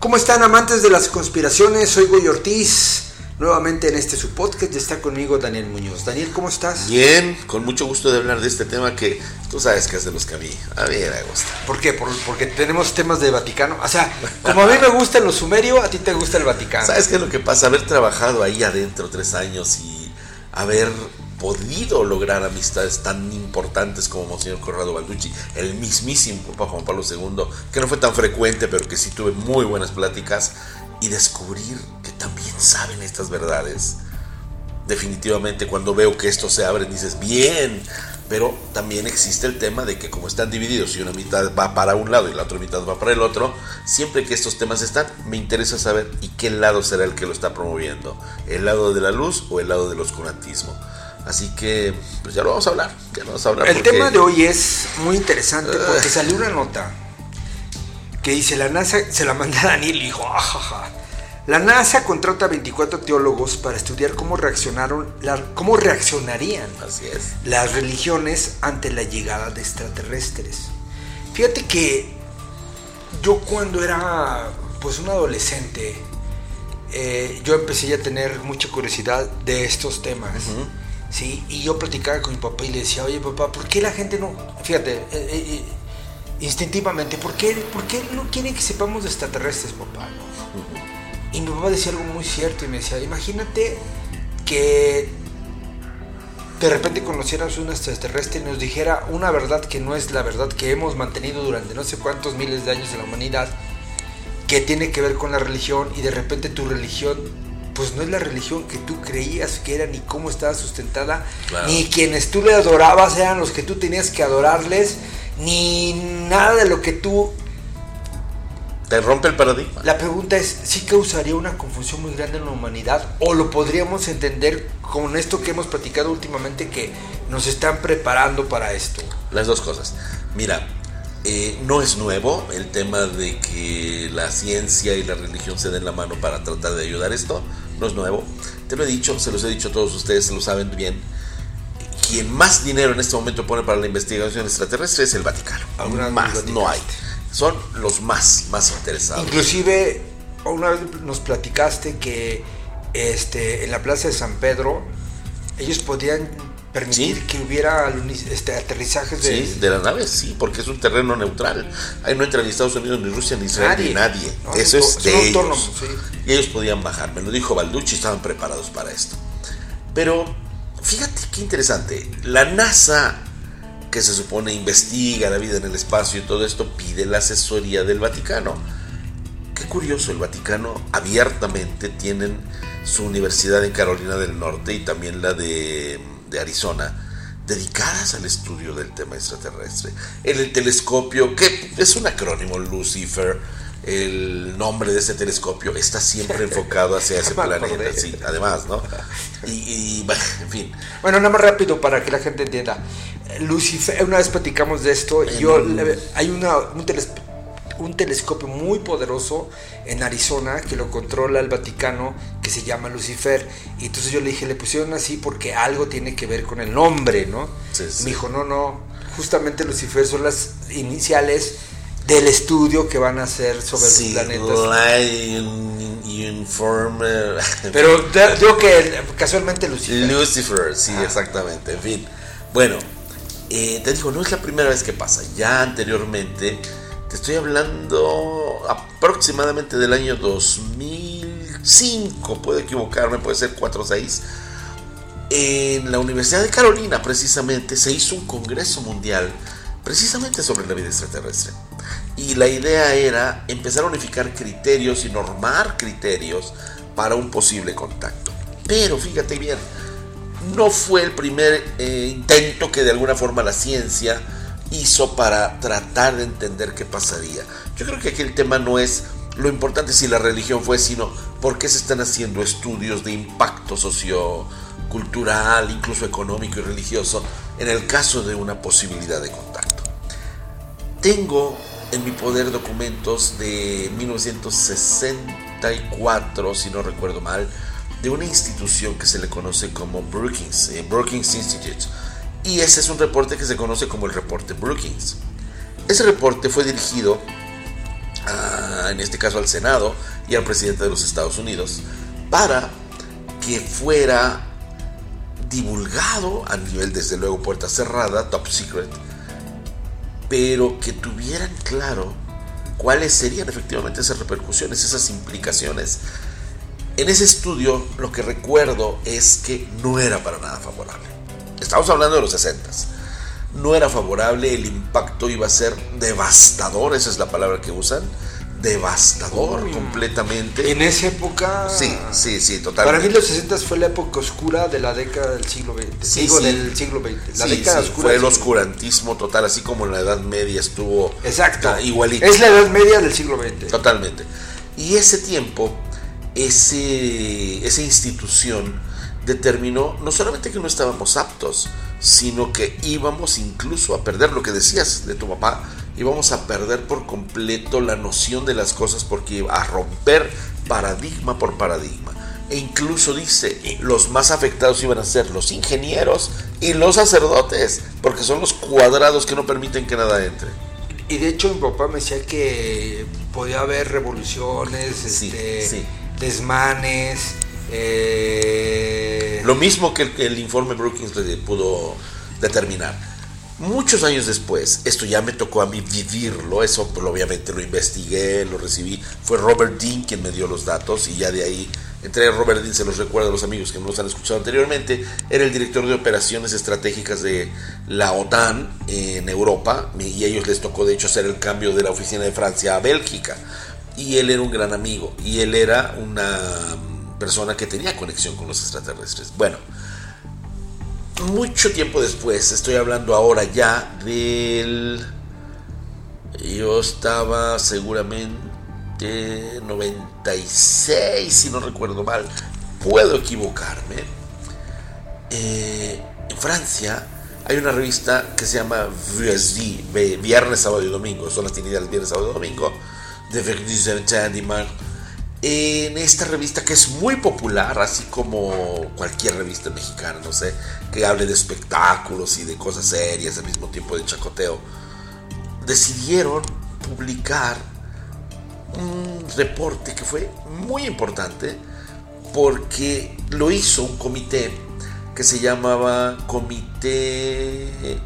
¿Cómo están amantes de las conspiraciones? Soy Goy Ortiz. Nuevamente en este su podcast ya está conmigo Daniel Muñoz. Daniel, ¿cómo estás? Bien, con mucho gusto de hablar de este tema que tú sabes que es de los que a mí, a mí me gusta. ¿Por qué? porque tenemos temas de Vaticano. O sea, como a mí me gusta lo sumerio, a ti te gusta el Vaticano. ¿Sabes qué es lo que pasa? Haber trabajado ahí adentro tres años y haber podido lograr amistades tan importantes como Monseñor Corrado Balducci, el mismísimo Papa Juan Pablo II, que no fue tan frecuente, pero que sí tuve muy buenas pláticas, y descubrir que también saben estas verdades. Definitivamente cuando veo que esto se abre dices, bien, pero también existe el tema de que como están divididos y una mitad va para un lado y la otra mitad va para el otro, siempre que estos temas están, me interesa saber y qué lado será el que lo está promoviendo, el lado de la luz o el lado del oscurantismo. Así que, pues ya lo vamos a hablar. Ya lo vamos a hablar el tema de hoy es muy interesante porque salió una nota que dice, la NASA, se la manda a Daniel y dijo, ajaja. La NASA contrata a 24 teólogos para estudiar cómo reaccionaron, cómo reaccionarían Así es. las religiones ante la llegada de extraterrestres. Fíjate que yo cuando era pues un adolescente, eh, yo empecé ya a tener mucha curiosidad de estos temas. ¿Sí? Y yo platicaba con mi papá y le decía, oye papá, ¿por qué la gente no... Fíjate, eh, eh, instintivamente, ¿por qué, ¿por qué no quieren que sepamos de extraterrestres, papá? Y mi papá decía algo muy cierto y me decía, imagínate que de repente conocieras un extraterrestre y nos dijera una verdad que no es la verdad que hemos mantenido durante no sé cuántos miles de años de la humanidad, que tiene que ver con la religión y de repente tu religión pues no es la religión que tú creías que era, ni cómo estaba sustentada, ni quienes tú le adorabas eran los que tú tenías que adorarles, ni nada de lo que tú... Te rompe el paradigma. La pregunta es, ¿sí causaría una confusión muy grande en la humanidad? ¿O lo podríamos entender con esto que hemos platicado últimamente que nos están preparando para esto? Las dos cosas. Mira, eh, no es nuevo el tema de que la ciencia y la religión se den la mano para tratar de ayudar esto. No es nuevo. Te lo he dicho, se los he dicho a todos ustedes, se lo saben bien quien más dinero en este momento pone para la investigación extraterrestre es el Vaticano. Más no hay. Son los más, más interesados. Inclusive, una vez nos platicaste que este, en la plaza de San Pedro ellos podían permitir que hubiera este, aterrizajes de... Sí, de las naves, sí, porque es un terreno neutral. Ahí no entra ni Estados Unidos, ni Rusia, ni Israel, ni nadie. Eso es de ellos. Y ellos podían bajar. Me lo dijo Balducci, estaban preparados para esto. Pero Fíjate qué interesante. La NASA, que se supone investiga la vida en el espacio y todo esto, pide la asesoría del Vaticano. Qué curioso, el Vaticano abiertamente tienen su universidad en Carolina del Norte y también la de, de Arizona dedicadas al estudio del tema extraterrestre. En el telescopio, que es un acrónimo, Lucifer, el nombre de ese telescopio está siempre enfocado hacia ese planeta, sí, además, ¿no? Y, en fin. Bueno, nada más rápido para que la gente entienda. Lucifer, una vez platicamos de esto, yo, hay una, un, telescopio muy poderoso en Arizona que lo controla el Vaticano, que se llama Lucifer, y entonces yo le dije, le pusieron así porque algo tiene que ver con el nombre, ¿no? Me dijo, no, no, justamente Lucifer son las iniciales del estudio que van a hacer sobre los planetas. Pero digo que casualmente Lucifer. Lucifer, sí, exactamente. En fin. Bueno, eh, te digo, no es la primera vez que pasa. Ya anteriormente, te estoy hablando aproximadamente del año 2005, puedo equivocarme, puede ser 4 o 6. En la Universidad de Carolina, precisamente, se hizo un congreso mundial precisamente sobre la vida extraterrestre. Y la idea era empezar a unificar criterios y normar criterios para un posible contacto. Pero fíjate bien, no fue el primer eh, intento que de alguna forma la ciencia hizo para tratar de entender qué pasaría. Yo creo que aquí el tema no es lo importante si la religión fue, sino por qué se están haciendo estudios de impacto sociocultural, incluso económico y religioso, en el caso de una posibilidad de contacto. Tengo en mi poder documentos de 1964, si no recuerdo mal, de una institución que se le conoce como Brookings, eh, Brookings Institute. Y ese es un reporte que se conoce como el reporte Brookings. Ese reporte fue dirigido en este caso al Senado y al presidente de los Estados Unidos, para que fuera divulgado a nivel, desde luego, puerta cerrada, top secret, pero que tuvieran claro cuáles serían efectivamente esas repercusiones, esas implicaciones. En ese estudio lo que recuerdo es que no era para nada favorable. Estamos hablando de los 60 no era favorable, el impacto iba a ser devastador, esa es la palabra que usan, devastador completamente. En esa época. Sí, sí, sí, totalmente. Para mí los 60 fue la época oscura de la década del siglo XX. Sí, del siglo XX. La década oscura. Fue el oscurantismo total, así como en la Edad Media estuvo. Exacto. Igualito. Es la Edad Media del siglo XX. Totalmente. Y ese tiempo, ese, esa institución determinó no solamente que no estábamos aptos, sino que íbamos incluso a perder lo que decías de tu papá, íbamos a perder por completo la noción de las cosas porque iba a romper paradigma por paradigma. E incluso dice, los más afectados iban a ser los ingenieros y los sacerdotes, porque son los cuadrados que no permiten que nada entre. Y de hecho mi papá me decía que podía haber revoluciones, este, desmanes, eh, Lo mismo que el, informe Brookings pudo determinar. Muchos años después, esto ya me tocó a mí vivirlo, eso pues, obviamente lo investigué, lo recibí, fue Robert Dean quien me dio los datos y ya de ahí, entre Robert Dean, se los recuerdo a los amigos que no los han escuchado anteriormente, era el director de operaciones estratégicas de la OTAN en Europa y a ellos les tocó de hecho hacer el cambio de la oficina de Francia a Bélgica y él era un gran amigo y él era una persona que tenía conexión con los extraterrestres. Bueno, mucho tiempo después, estoy hablando ahora ya del... Yo estaba seguramente 96, si no recuerdo mal. Puedo equivocarme. Eh, en Francia hay una revista que se llama Viernes, Sábado y Domingo. Son las tinieblas Viernes, Sábado y Domingo. De en esta revista que es muy popular, así como cualquier revista mexicana, no sé, que hable de espectáculos y de cosas serias al mismo tiempo de chacoteo, decidieron publicar un reporte que fue muy importante porque lo hizo un comité que se llamaba Comité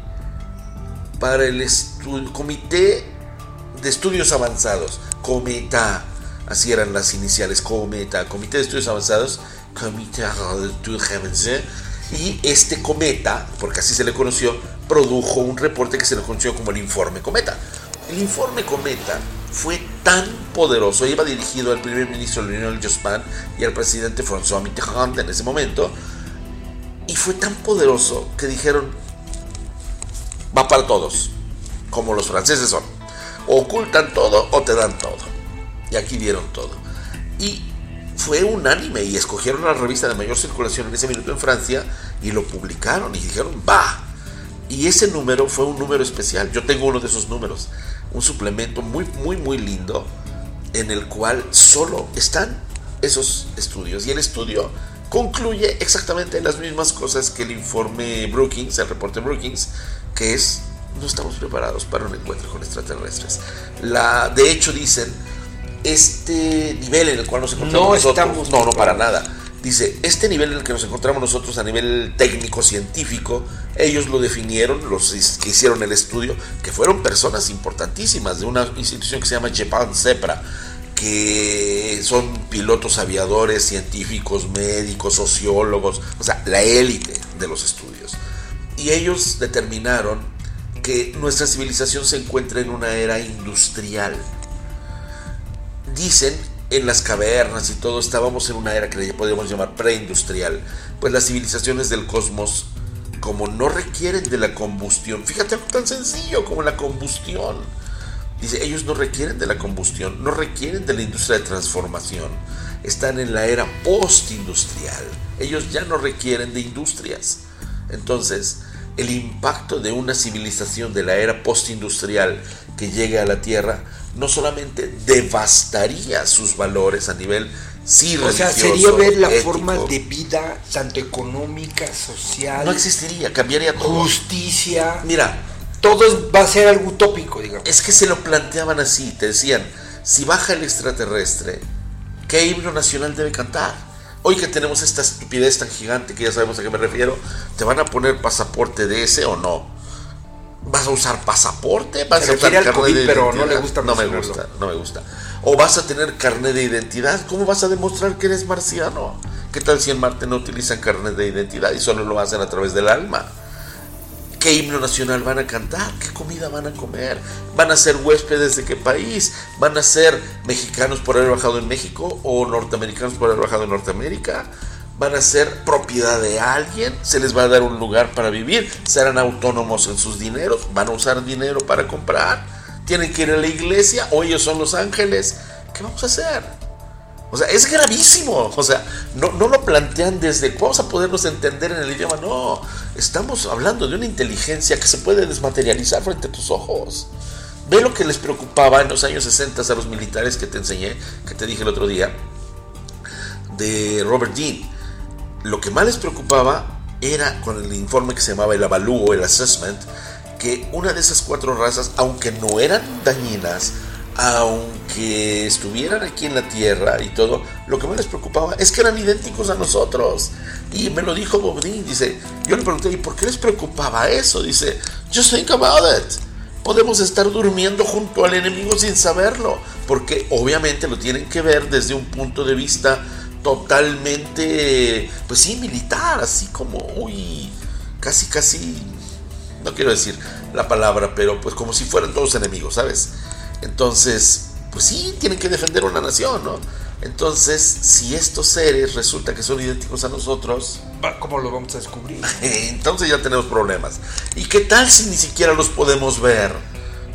para el Estudio, Comité de Estudios Avanzados, Cometa así eran las iniciales, Cometa, Comité de Estudios Avanzados, Comité de y este cometa, porque así se le conoció, produjo un reporte que se le conoció como el informe cometa. El informe cometa fue tan poderoso, iba dirigido al primer ministro Lionel Jospin y al presidente François Mitterrand en ese momento, y fue tan poderoso que dijeron, va para todos, como los franceses son, ocultan todo o te dan todo. Aquí dieron todo. Y fue unánime y escogieron la revista de mayor circulación en ese minuto en Francia y lo publicaron y dijeron, va. Y ese número fue un número especial. Yo tengo uno de esos números. Un suplemento muy, muy, muy lindo en el cual solo están esos estudios. Y el estudio concluye exactamente las mismas cosas que el informe Brookings, el reporte Brookings, que es no estamos preparados para un encuentro con extraterrestres. La, de hecho dicen este nivel en el cual nos encontramos no nosotros. no, no, para nada. Dice, este nivel en el que nos encontramos nosotros a nivel técnico, científico, ellos lo definieron, los que hicieron el estudio, que fueron personas importantísimas de una institución que se llama Japan Cepra, que son pilotos aviadores, científicos, médicos, sociólogos, o sea, la élite de los estudios. Y ellos determinaron que nuestra civilización se encuentra en una era industrial dicen en las cavernas y todo estábamos en una era que podríamos llamar preindustrial, pues las civilizaciones del cosmos como no requieren de la combustión, fíjate algo tan sencillo como la combustión. Dice, ellos no requieren de la combustión, no requieren de la industria de transformación. Están en la era postindustrial. Ellos ya no requieren de industrias. Entonces, el impacto de una civilización de la era postindustrial que llegue a la Tierra no solamente devastaría sus valores a nivel sí O sea, sería ver la forma de vida, tanto económica, social. No existiría, cambiaría todo. Justicia. Mira. Todo va a ser algo utópico, digamos. Es que se lo planteaban así, te decían, si baja el extraterrestre, ¿qué himno nacional debe cantar? Hoy que tenemos esta estupidez tan gigante que ya sabemos a qué me refiero, ¿te van a poner pasaporte de ese o no? ¿Vas a usar pasaporte? ¿Vas a usar carnet pero no le gusta No me gusta, no me gusta. ¿O vas a tener carnet de identidad? ¿Cómo vas a demostrar que eres marciano? ¿Qué tal si en Marte no utilizan carnet de identidad y solo lo hacen a través del alma? ¿Qué himno nacional van a cantar? ¿Qué comida van a comer? ¿Van a ser huéspedes de qué país? ¿Van a ser mexicanos por haber bajado en México o norteamericanos por haber bajado en Norteamérica? ¿Van a ser propiedad de alguien? ¿Se les va a dar un lugar para vivir? ¿Serán autónomos en sus dineros? ¿Van a usar dinero para comprar? ¿Tienen que ir a la iglesia o ellos son los ángeles? ¿Qué vamos a hacer? O sea, es gravísimo. O sea, no, lo plantean desde vamos a podernos entender en el idioma. No, estamos hablando de una inteligencia que se puede desmaterializar frente a tus ojos. Ve lo que les preocupaba en los años 60 a los militares que te enseñé, que te dije el otro día, de Robert Dean. Lo que más les preocupaba era con el informe que se llamaba el avalúo, el assessment, que una de esas cuatro razas, aunque no eran dañinas, aunque estuvieran aquí en la tierra y todo, lo que más les preocupaba es que eran idénticos a nosotros. Y me lo dijo Bobdin, dice, yo le pregunté, ¿y por qué les preocupaba eso? Dice, just think about it. Podemos estar durmiendo junto al enemigo sin saberlo, porque obviamente lo tienen que ver desde un punto de vista totalmente, pues sí, militar, así como, uy, casi, casi, no quiero decir la palabra, pero pues como si fueran todos enemigos, ¿sabes? Entonces, pues sí, tienen que defender una nación, ¿no? Entonces, si estos seres resulta que son idénticos a nosotros, ¿cómo lo vamos a descubrir? Entonces ya tenemos problemas. ¿Y qué tal si ni siquiera los podemos ver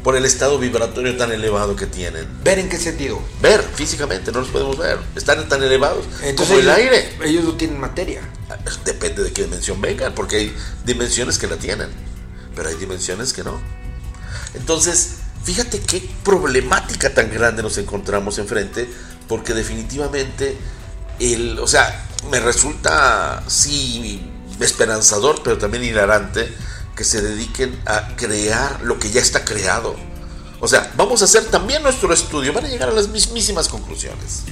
por el estado vibratorio tan elevado que tienen? ¿Ver en qué sentido? Ver físicamente, no los podemos ver. Están tan elevados como el aire. Ellos no tienen materia. Depende de qué dimensión vengan, porque hay dimensiones que la tienen, pero hay dimensiones que no. Entonces, Fíjate qué problemática tan grande nos encontramos enfrente, porque definitivamente, el, o sea, me resulta, sí, esperanzador, pero también hilarante que se dediquen a crear lo que ya está creado. O sea, vamos a hacer también nuestro estudio, van a llegar a las mismísimas conclusiones.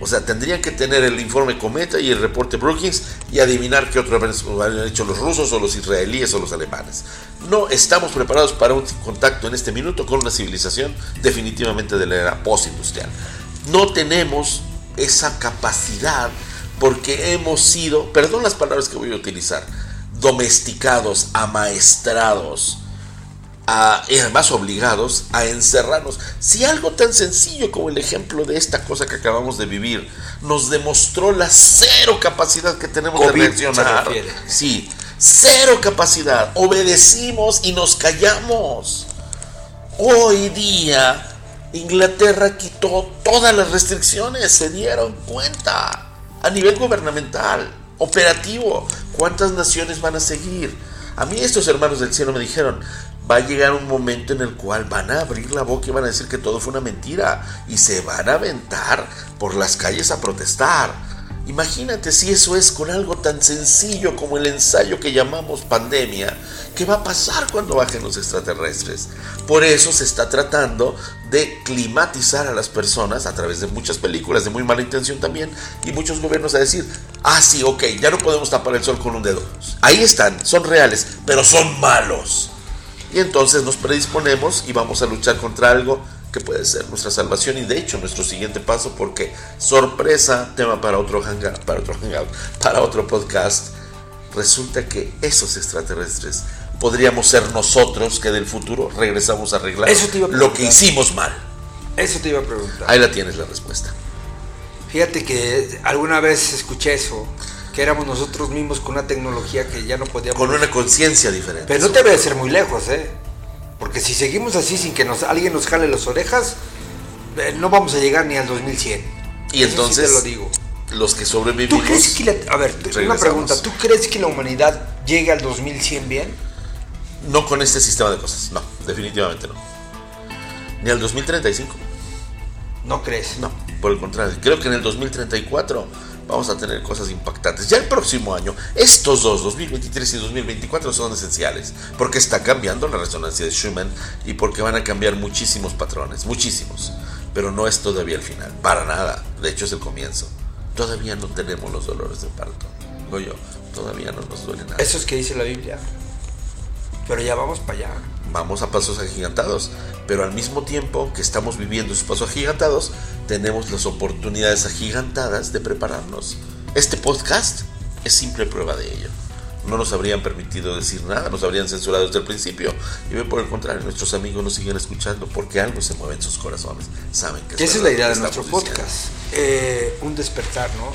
O sea, tendrían que tener el informe Cometa y el reporte Brookings y adivinar qué otro han hecho los rusos o los israelíes o los alemanes. No estamos preparados para un contacto en este minuto con una civilización definitivamente de la era postindustrial. No tenemos esa capacidad porque hemos sido, perdón las palabras que voy a utilizar, domesticados, amaestrados, además obligados a encerrarnos. Si algo tan sencillo como el ejemplo de esta cosa que acabamos de vivir nos demostró la cero capacidad que tenemos de reaccionar, sí, cero capacidad, obedecimos y nos callamos. Hoy día Inglaterra quitó todas las restricciones, se dieron cuenta a nivel gubernamental, operativo, cuántas naciones van a seguir. A mí estos hermanos del cielo me dijeron, va a llegar un momento en el cual van a abrir la boca y van a decir que todo fue una mentira y se van a aventar por las calles a protestar. Imagínate si eso es con algo tan sencillo como el ensayo que llamamos pandemia, ¿qué va a pasar cuando bajen los extraterrestres? Por eso se está tratando de climatizar a las personas a través de muchas películas de muy mala intención también y muchos gobiernos a decir, ah sí, ok, ya no podemos tapar el sol con un dedo. Ahí están, son reales, pero son malos y entonces nos predisponemos y vamos a luchar contra algo que puede ser nuestra salvación y de hecho nuestro siguiente paso porque sorpresa, tema para otro hangout, para otro hangout, para otro podcast, resulta que esos extraterrestres podríamos ser nosotros que del futuro regresamos a arreglar lo que hicimos mal. Eso te iba a preguntar. Ahí la tienes la respuesta. Fíjate que alguna vez escuché eso que éramos nosotros mismos con una tecnología que ya no podíamos... Con una conciencia diferente. Pero no te debe ser muy lejos, ¿eh? Porque si seguimos así sin que nos, alguien nos jale las orejas, eh, no vamos a llegar ni al 2100. Y entonces, lo digo. los que sobrevivimos... ¿Tú crees que a ver, una pregunta, ¿tú crees que la humanidad llegue al 2100 bien? No con este sistema de cosas, no, definitivamente no. Ni al 2035. ¿No crees? No, por el contrario, creo que en el 2034 vamos a tener cosas impactantes. Ya el próximo año, estos dos, 2023 y 2024, son esenciales, porque está cambiando la resonancia de Schumann y porque van a cambiar muchísimos patrones, muchísimos. Pero no es todavía el final, para nada. De hecho es el comienzo. Todavía no tenemos los dolores de parto. Goyo, todavía no nos duele nada. Eso es que dice la Biblia. Pero ya vamos para allá. Vamos a pasos agigantados. Pero al mismo tiempo que estamos viviendo esos pasos agigantados, tenemos las oportunidades agigantadas de prepararnos. Este podcast es simple prueba de ello. No nos habrían permitido decir nada, nos habrían censurado desde el principio. Y bien por el contrario, nuestros amigos nos siguen escuchando porque algo se mueve en sus corazones. Saben que Esa es la idea de nuestro podcast. Eh, un despertar, ¿no?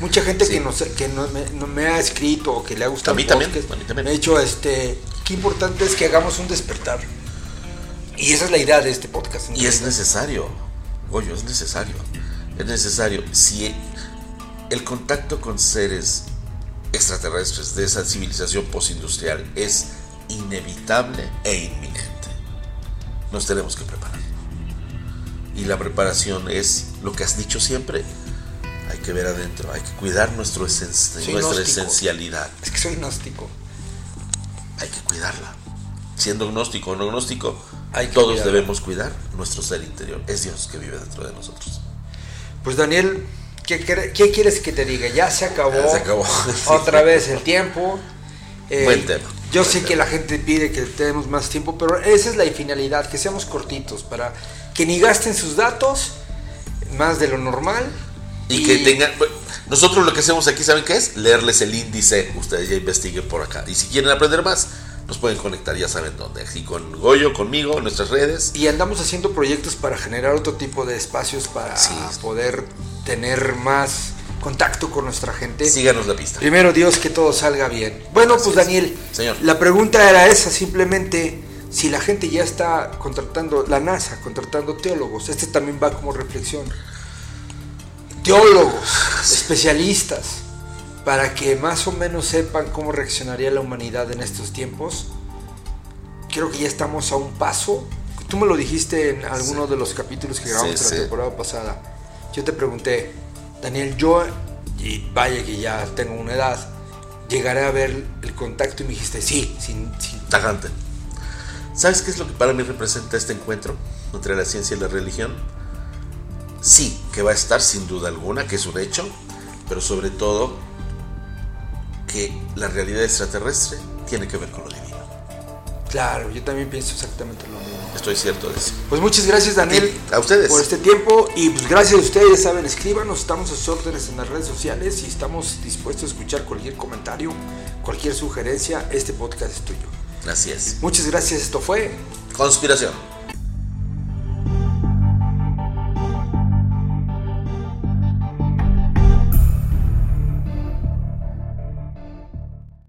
Mucha gente que, nos, que no me, no me, ha escrito o que le ha gustado a mí, también, a mí también. me ha dicho, este, qué importante es que hagamos un despertar. Y esa es la idea de este podcast. Y es necesario, Goyo, es necesario. Es necesario. Si el contacto con seres extraterrestres de esa civilización postindustrial es inevitable e inminente, nos tenemos que preparar. Y la preparación es lo que has dicho siempre, hay que ver adentro, hay que cuidar nuestro nuestra esencialidad. Es que soy gnóstico. Hay que cuidarla. Siendo gnóstico o no gnóstico, todos debemos cuidar nuestro ser interior. Es Dios que vive dentro de nosotros. Pues Daniel, ¿qué, quieres que te diga? Ya se acabó. se acabó. Otra vez el tiempo. Eh, Buen tema. Yo sé que la gente pide que tenemos más tiempo, pero esa es la finalidad, que seamos cortitos, para que ni gasten sus datos más de lo normal y, que tengan. Nosotros lo que hacemos aquí, ¿saben qué es? Leerles el índice. Ustedes ya investiguen por acá. Y si quieren aprender más, nos pueden conectar, ya saben dónde. Aquí con Goyo, conmigo, en nuestras redes. Y andamos haciendo proyectos para generar otro tipo de espacios para poder tener más contacto con nuestra gente. Síganos la pista. Primero Dios, que todo salga bien. Bueno, pues Daniel, Señor. la pregunta era esa, simplemente si la gente ya está contratando, la NASA, contratando teólogos, este también va como reflexión teólogos, especialistas, para que más o menos sepan cómo reaccionaría la humanidad en estos tiempos. Creo que ya estamos a un paso. Tú me lo dijiste en alguno de los capítulos que grabamos la temporada pasada. Yo te pregunté, Daniel, yo, y vaya que ya tengo una edad, llegaré a ver el contacto y me dijiste, sí, sin... sin... Tajante. ¿Sabes qué es lo que para mí representa este encuentro entre la ciencia y la religión? Sí, que va a estar sin duda alguna, que es un hecho, pero sobre todo que la realidad extraterrestre tiene que ver con lo divino. Claro, yo también pienso exactamente lo mismo. Estoy cierto de eso. Pues muchas gracias Daniel a ustedes por este tiempo y pues gracias a ustedes, saben, escríbanos, estamos a sus órdenes en las redes sociales y estamos dispuestos a escuchar cualquier comentario, cualquier sugerencia, este podcast es tuyo. Así es. Muchas gracias, esto fue Conspiración.